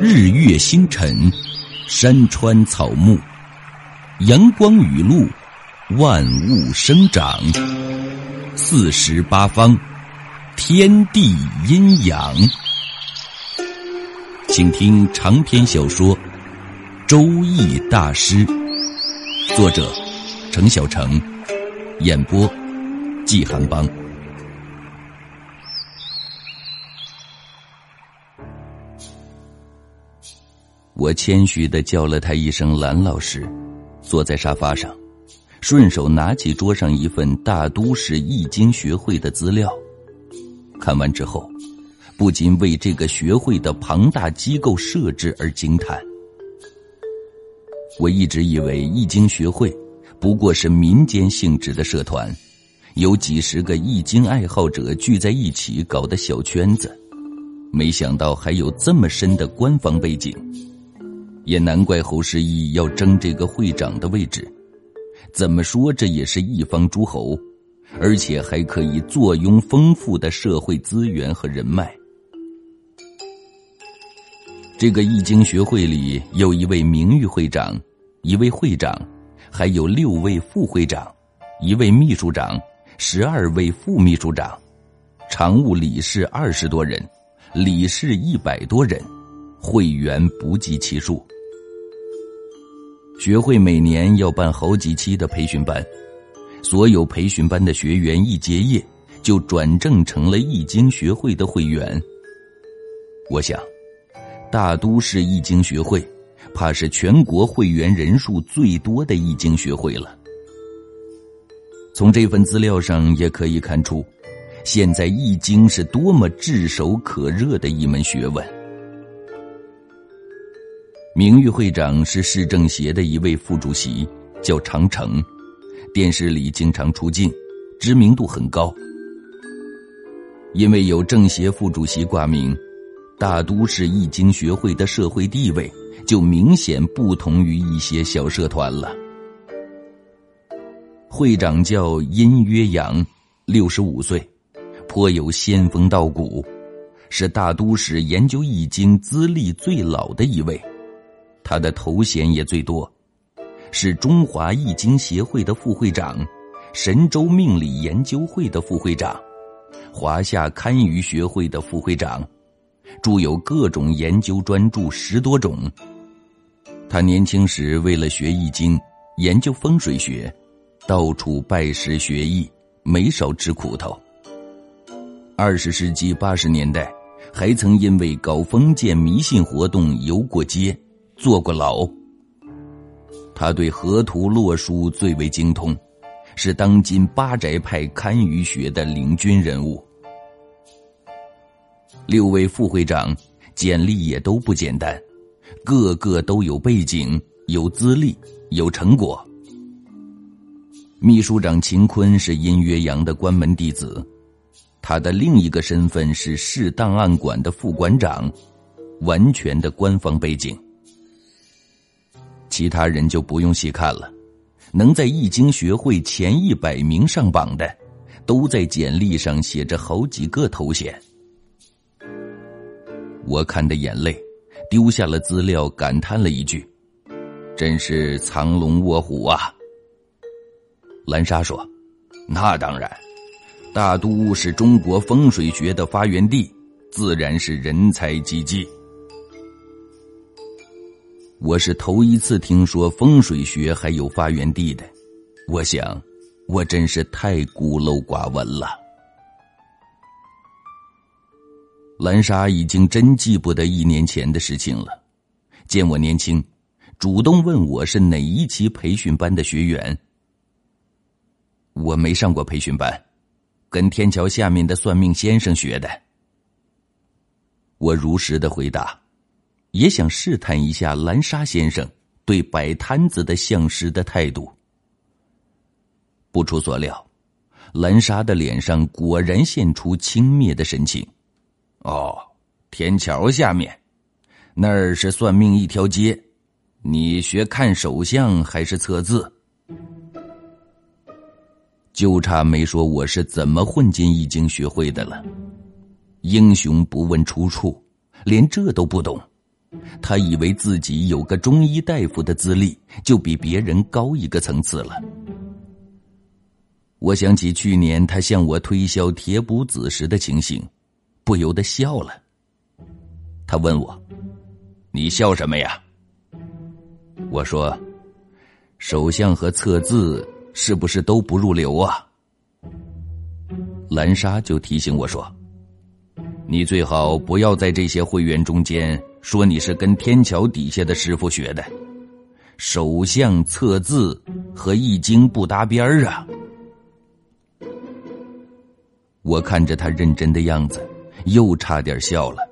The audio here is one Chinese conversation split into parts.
日月星辰，山川草木，阳光雨露，万物生长，四时八方，天地阴阳。请听长篇小说《周易大师》，作者程小成，演播季寒邦。我谦虚的叫了他一声“蓝老师”，坐在沙发上，顺手拿起桌上一份大都市易经学会的资料，看完之后，不禁为这个学会的庞大机构设置而惊叹。我一直以为易经学会不过是民间性质的社团，有几十个易经爱好者聚在一起搞的小圈子，没想到还有这么深的官方背景。也难怪侯世一要争这个会长的位置，怎么说这也是一方诸侯，而且还可以坐拥丰富的社会资源和人脉。这个易经学会里有一位名誉会长，一位会长，还有六位副会长，一位秘书长，十二位副秘书长，常务理事二十多人，理事一百多人，会员不计其数。学会每年要办好几期的培训班，所有培训班的学员一结业就转正成了易经学会的会员。我想，大都市易经学会怕是全国会员人数最多的易经学会了。从这份资料上也可以看出，现在易经是多么炙手可热的一门学问。名誉会长是市政协的一位副主席，叫长城，电视里经常出镜，知名度很高。因为有政协副主席挂名，大都市易经学会的社会地位就明显不同于一些小社团了。会长叫殷约阳，六十五岁，颇有仙风道骨，是大都市研究易经资历最老的一位。他的头衔也最多，是中华易经协会的副会长，神州命理研究会的副会长，华夏堪舆学会的副会长，著有各种研究专著十多种。他年轻时为了学易经、研究风水学，到处拜师学艺，没少吃苦头。二十世纪八十年代，还曾因为搞封建迷信活动游过街。坐过牢，他对河图洛书最为精通，是当今八宅派堪舆学的领军人物。六位副会长简历也都不简单，个个都有背景、有资历、有成果。秘书长秦坤是殷约阳的关门弟子，他的另一个身份是市档案馆的副馆长，完全的官方背景。其他人就不用细看了，能在易经学会前一百名上榜的，都在简历上写着好几个头衔。我看的眼泪，丢下了资料，感叹了一句：“真是藏龙卧虎啊！”蓝莎说：“那当然，大都是中国风水学的发源地，自然是人才济济。”我是头一次听说风水学还有发源地的，我想，我真是太孤陋寡闻了。兰莎已经真记不得一年前的事情了，见我年轻，主动问我是哪一期培训班的学员。我没上过培训班，跟天桥下面的算命先生学的。我如实的回答。也想试探一下蓝沙先生对摆摊子的相师的态度。不出所料，蓝沙的脸上果然现出轻蔑的神情。哦，天桥下面，那儿是算命一条街，你学看手相还是测字？就差没说我是怎么混进易经学会的了。英雄不问出处，连这都不懂。他以为自己有个中医大夫的资历，就比别人高一个层次了。我想起去年他向我推销铁补子时的情形，不由得笑了。他问我：“你笑什么呀？”我说：“手相和测字是不是都不入流啊？”蓝莎就提醒我说：“你最好不要在这些会员中间说你是跟天桥底下的师傅学的，手相测字和易经不搭边儿啊。”我看着他认真的样子，又差点笑了。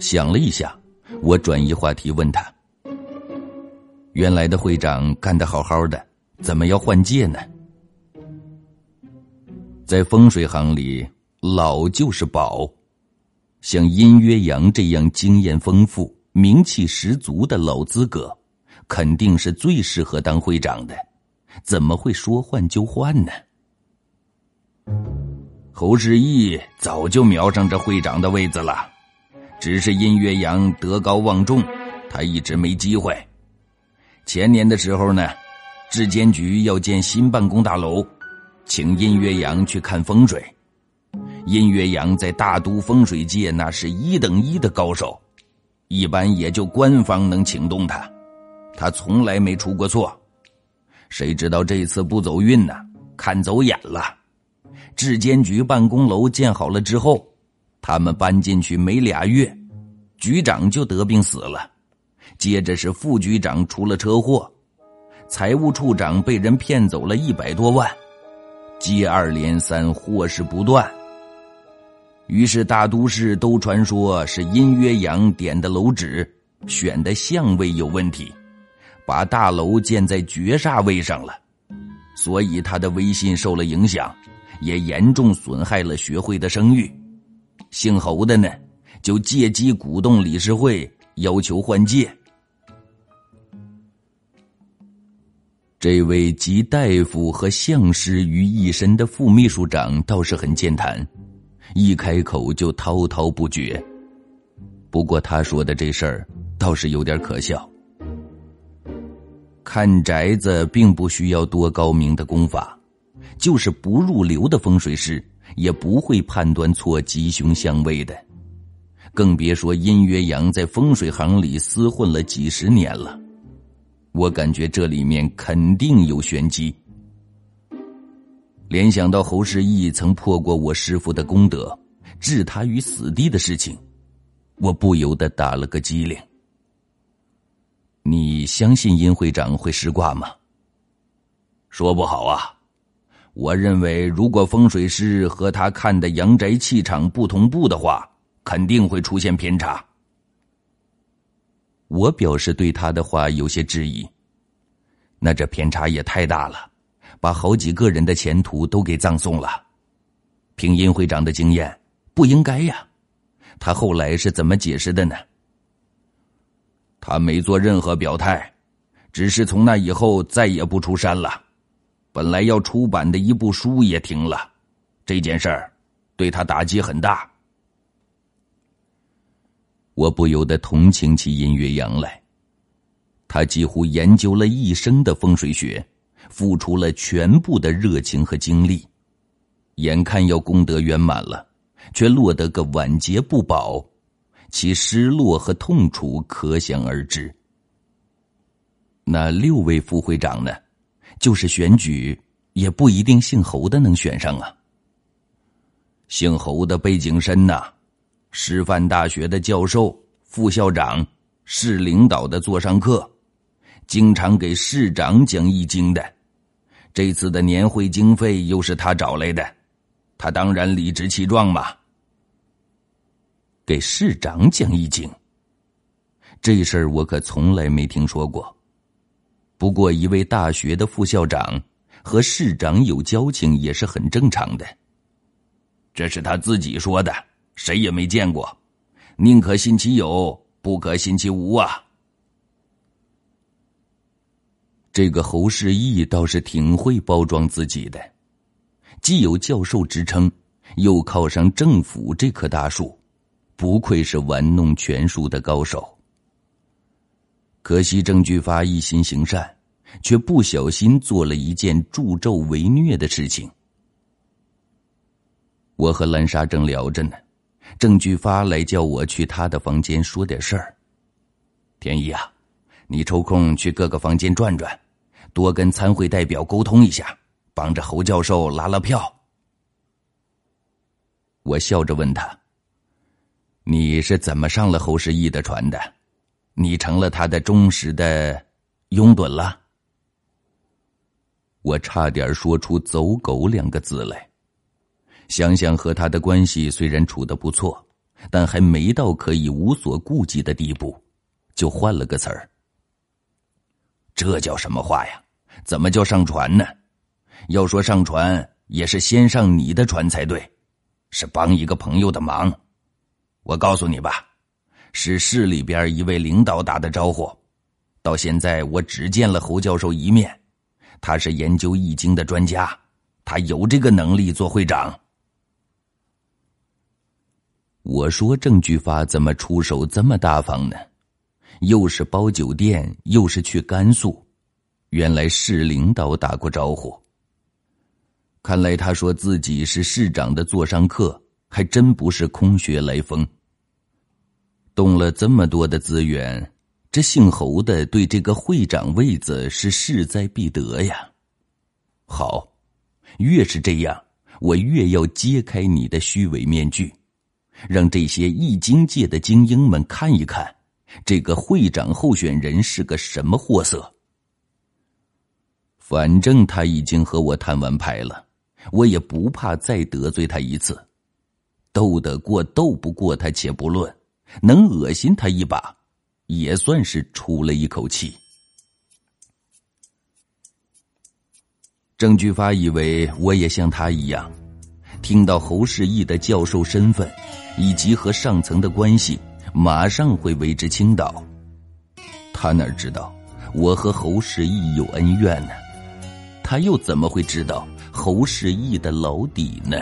想了一下，我转移话题问他：“原来的会长干得好好的，怎么要换届呢？”在风水行里，老就是宝。像殷约阳这样经验丰富、名气十足的老资格，肯定是最适合当会长的。怎么会说换就换呢？侯世义早就瞄上这会长的位子了，只是殷岳阳德高望重，他一直没机会。前年的时候呢，质监局要建新办公大楼，请殷岳阳去看风水。殷岳阳在大都风水界那是一等一的高手，一般也就官方能请动他，他从来没出过错。谁知道这次不走运呢？看走眼了。质监局办公楼建好了之后，他们搬进去没俩月，局长就得病死了，接着是副局长出了车祸，财务处长被人骗走了一百多万，接二连三，祸事不断。于是大都市都传说是阴约阳点的楼址，选的相位有问题，把大楼建在绝煞位上了，所以他的威信受了影响。也严重损害了学会的声誉。姓侯的呢，就借机鼓动理事会要求换届。这位集大夫和相师于一身的副秘书长倒是很健谈，一开口就滔滔不绝。不过他说的这事儿倒是有点可笑。看宅子并不需要多高明的功法。就是不入流的风水师，也不会判断错吉凶相位的，更别说阴约阳在风水行里厮混了几十年了。我感觉这里面肯定有玄机。联想到侯世义曾破过我师傅的功德，置他于死地的事情，我不由得打了个激灵。你相信殷会长会识卦吗？说不好啊。我认为，如果风水师和他看的阳宅气场不同步的话，肯定会出现偏差。我表示对他的话有些质疑。那这偏差也太大了，把好几个人的前途都给葬送了。凭殷会长的经验，不应该呀。他后来是怎么解释的呢？他没做任何表态，只是从那以后再也不出山了。本来要出版的一部书也停了，这件事儿对他打击很大。我不由得同情起殷月阳来，他几乎研究了一生的风水学，付出了全部的热情和精力，眼看要功德圆满了，却落得个晚节不保，其失落和痛楚可想而知。那六位副会长呢？就是选举，也不一定姓侯的能选上啊。姓侯的背景深呐，师范大学的教授、副校长、市领导的座上客，经常给市长讲易经的。这次的年会经费又是他找来的，他当然理直气壮嘛。给市长讲易经，这事儿我可从来没听说过。不过，一位大学的副校长和市长有交情也是很正常的。这是他自己说的，谁也没见过，宁可信其有，不可信其无啊。这个侯世义倒是挺会包装自己的，既有教授之称，又靠上政府这棵大树，不愧是玩弄权术的高手。可惜郑巨发一心行善，却不小心做了一件助纣为虐的事情。我和兰莎正聊着呢，郑巨发来叫我去他的房间说点事儿。天一啊，你抽空去各个房间转转，多跟参会代表沟通一下，帮着侯教授拉拉票。我笑着问他：“你是怎么上了侯世义的船的？你成了他的忠实的拥趸了？”我差点说出“走狗”两个字来。想想和他的关系虽然处的不错，但还没到可以无所顾忌的地步，就换了个词儿。这叫什么话呀？怎么叫上船呢？要说上船，也是先上你的船才对。是帮一个朋友的忙，我告诉你吧，是市里边一位领导打的招呼。到现在我只见了侯教授一面，他是研究易经的专家，他有这个能力做会长。我说郑巨发怎么出手这么大方呢？又是包酒店，又是去甘肃，原来市领导打过招呼。看来他说自己是市长的座上客，还真不是空穴来风。动了这么多的资源，这姓侯的对这个会长位子是势在必得呀。好，越是这样，我越要揭开你的虚伪面具，让这些易经界的精英们看一看，这个会长候选人是个什么货色。反正他已经和我摊完牌了。我也不怕再得罪他一次，斗得过斗不过他且不论，能恶心他一把，也算是出了一口气。郑巨发以为我也像他一样，听到侯世义的教授身份以及和上层的关系，马上会为之倾倒。他哪知道我和侯世义有恩怨呢？他又怎么会知道？侯世义的老底呢？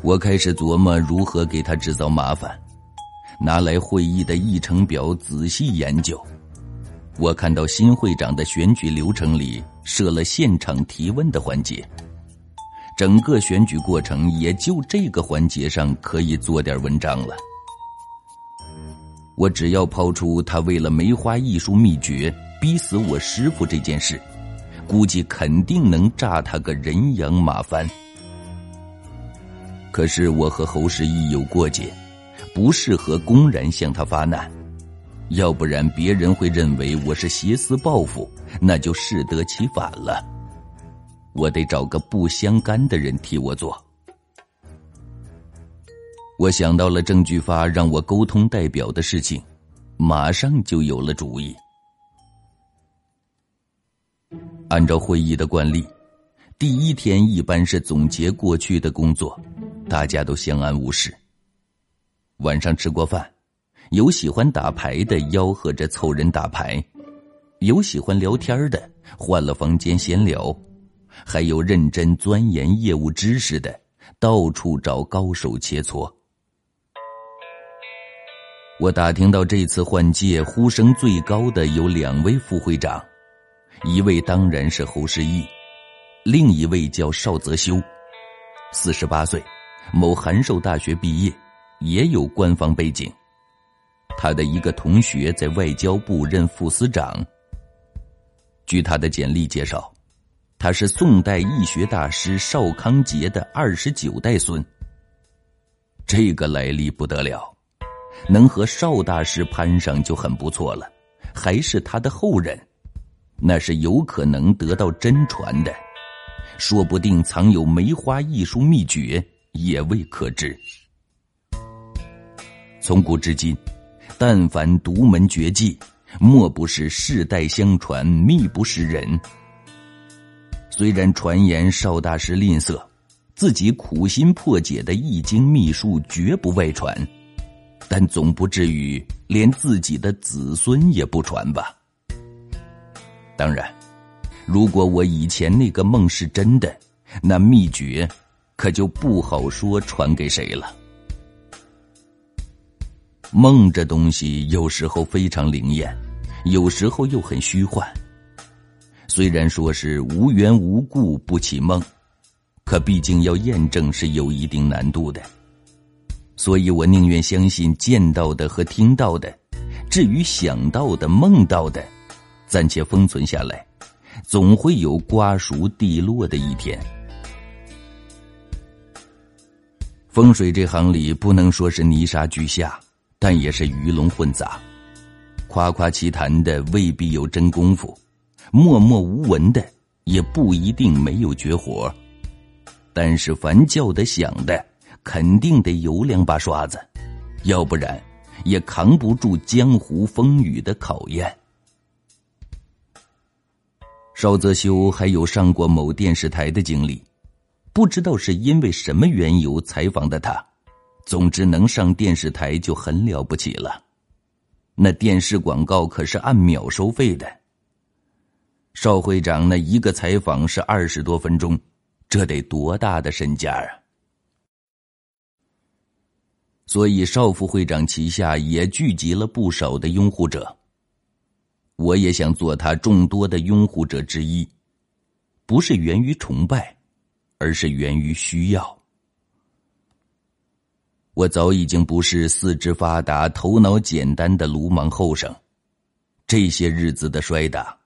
我开始琢磨如何给他制造麻烦，拿来会议的议程表仔细研究。我看到新会长的选举流程里设了现场提问的环节，整个选举过程也就这个环节上可以做点文章了。我只要抛出他为了梅花艺术秘诀逼死我师傅这件事。估计肯定能炸他个人仰马翻。可是我和侯世义有过节，不适合公然向他发难，要不然别人会认为我是挟私报复，那就适得其反了。我得找个不相干的人替我做。我想到了郑巨发让我沟通代表的事情，马上就有了主意。按照会议的惯例，第一天一般是总结过去的工作，大家都相安无事。晚上吃过饭，有喜欢打牌的吆喝着凑人打牌，有喜欢聊天的换了房间闲聊，还有认真钻研业务知识的到处找高手切磋。我打听到这次换届呼声最高的有两位副会长。一位当然是侯世义，另一位叫邵泽修，四十八岁，某函授大学毕业，也有官方背景。他的一个同学在外交部任副司长。据他的简历介绍，他是宋代易学大师邵康节的二十九代孙。这个来历不得了，能和邵大师攀上就很不错了，还是他的后人。那是有可能得到真传的，说不定藏有梅花艺术秘诀，也未可知。从古至今，但凡独门绝技，莫不是世代相传，秘不示人。虽然传言邵大师吝啬，自己苦心破解的易经秘术绝不外传，但总不至于连自己的子孙也不传吧？当然，如果我以前那个梦是真的，那秘诀可就不好说传给谁了。梦这东西有时候非常灵验，有时候又很虚幻。虽然说是无缘无故不起梦，可毕竟要验证是有一定难度的。所以我宁愿相信见到的和听到的，至于想到的、梦到的，暂且封存下来，总会有瓜熟蒂落的一天。风水这行里不能说是泥沙俱下，但也是鱼龙混杂。夸夸其谈的未必有真功夫，默默无闻的也不一定没有绝活。但是凡叫的响的。肯定得有两把刷子，要不然也扛不住江湖风雨的考验。邵泽修还有上过某电视台的经历，不知道是因为什么缘由采访的他，总之能上电视台就很了不起了。那电视广告可是按秒收费的。邵会长那一个采访是二十多分钟，这得多大的身价啊！所以，邵副会长旗下也聚集了不少的拥护者。我也想做他众多的拥护者之一，不是源于崇拜，而是源于需要。我早已经不是四肢发达、头脑简单的鲁莽后生，这些日子的摔打，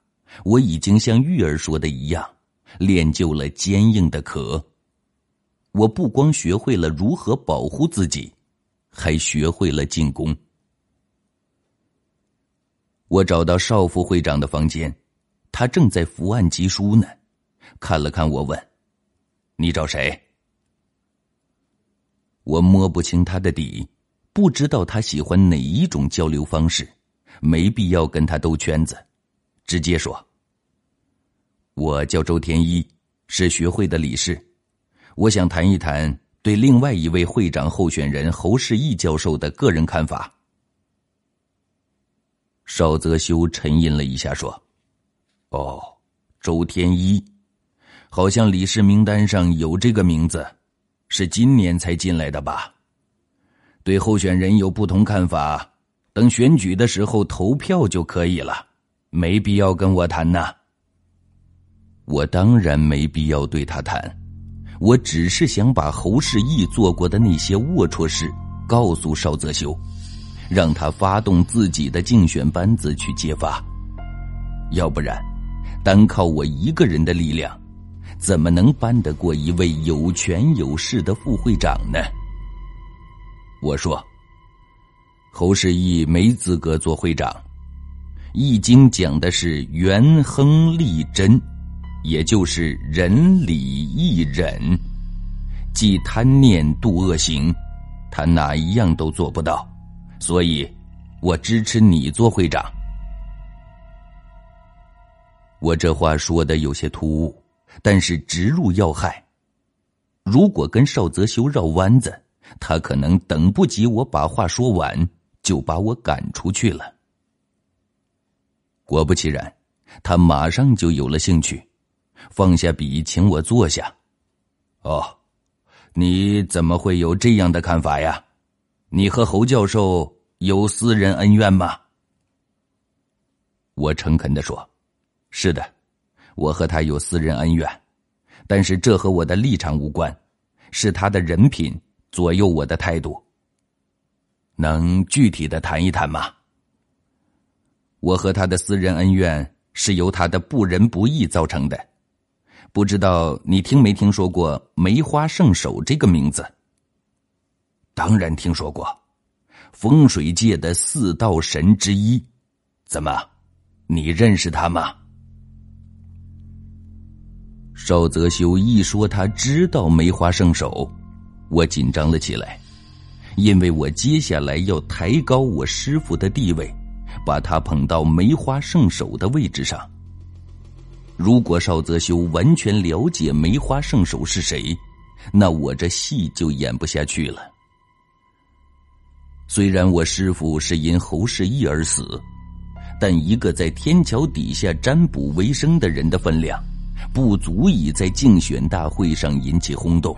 我已经像玉儿说的一样，练就了坚硬的壳。我不光学会了如何保护自己。还学会了进攻。我找到少副会长的房间，他正在伏案疾书呢。看了看我，问：“你找谁？”我摸不清他的底，不知道他喜欢哪一种交流方式，没必要跟他兜圈子，直接说：“我叫周天一，是学会的理事，我想谈一谈。”对另外一位会长候选人侯世义教授的个人看法，邵泽修沉吟了一下，说：“哦，周天一，好像李氏名单上有这个名字，是今年才进来的吧？对候选人有不同看法，等选举的时候投票就可以了，没必要跟我谈呐。我当然没必要对他谈。”我只是想把侯世义做过的那些龌龊事告诉邵泽修，让他发动自己的竞选班子去揭发。要不然，单靠我一个人的力量，怎么能扳得过一位有权有势的副会长呢？我说，侯世义没资格做会长，《易经》讲的是元亨利贞。也就是仁礼义忍，既贪念度恶行，他哪一样都做不到，所以，我支持你做会长。我这话说的有些突兀，但是直入要害。如果跟邵泽修绕弯子，他可能等不及我把话说完，就把我赶出去了。果不其然，他马上就有了兴趣。放下笔，请我坐下。哦，你怎么会有这样的看法呀？你和侯教授有私人恩怨吗？我诚恳的说：“是的，我和他有私人恩怨，但是这和我的立场无关，是他的人品左右我的态度。能具体的谈一谈吗？我和他的私人恩怨是由他的不仁不义造成的。”不知道你听没听说过梅花圣手这个名字？当然听说过，风水界的四道神之一。怎么，你认识他吗？邵泽修一说他知道梅花圣手，我紧张了起来，因为我接下来要抬高我师傅的地位，把他捧到梅花圣手的位置上。如果邵泽修完全了解梅花圣手是谁，那我这戏就演不下去了。虽然我师傅是因侯世义而死，但一个在天桥底下占卜为生的人的分量，不足以在竞选大会上引起轰动。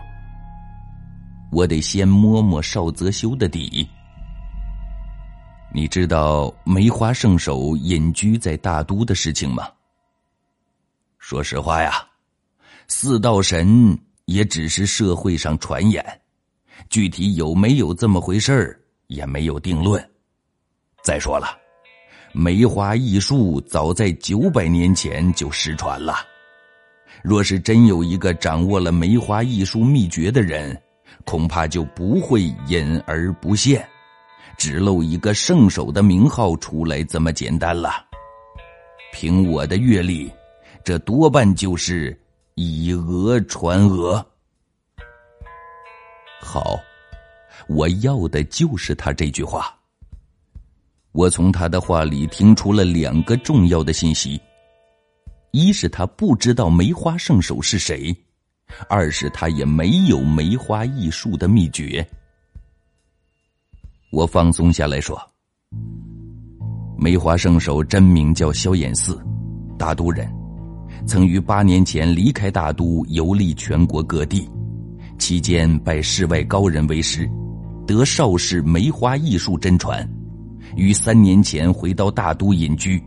我得先摸摸邵泽修的底。你知道梅花圣手隐居在大都的事情吗？说实话呀，四道神也只是社会上传言，具体有没有这么回事儿也没有定论。再说了，梅花艺术早在九百年前就失传了。若是真有一个掌握了梅花艺术秘诀的人，恐怕就不会隐而不现。只露一个圣手的名号出来这么简单了。凭我的阅历，这多半就是以讹传讹。好，我要的就是他这句话。我从他的话里听出了两个重要的信息：一是他不知道梅花圣手是谁；二是他也没有梅花艺术的秘诀。我放松下来说：“梅花圣手真名叫萧衍寺，大都人，曾于八年前离开大都，游历全国各地，期间拜世外高人为师，得邵氏梅花艺术真传，于三年前回到大都隐居，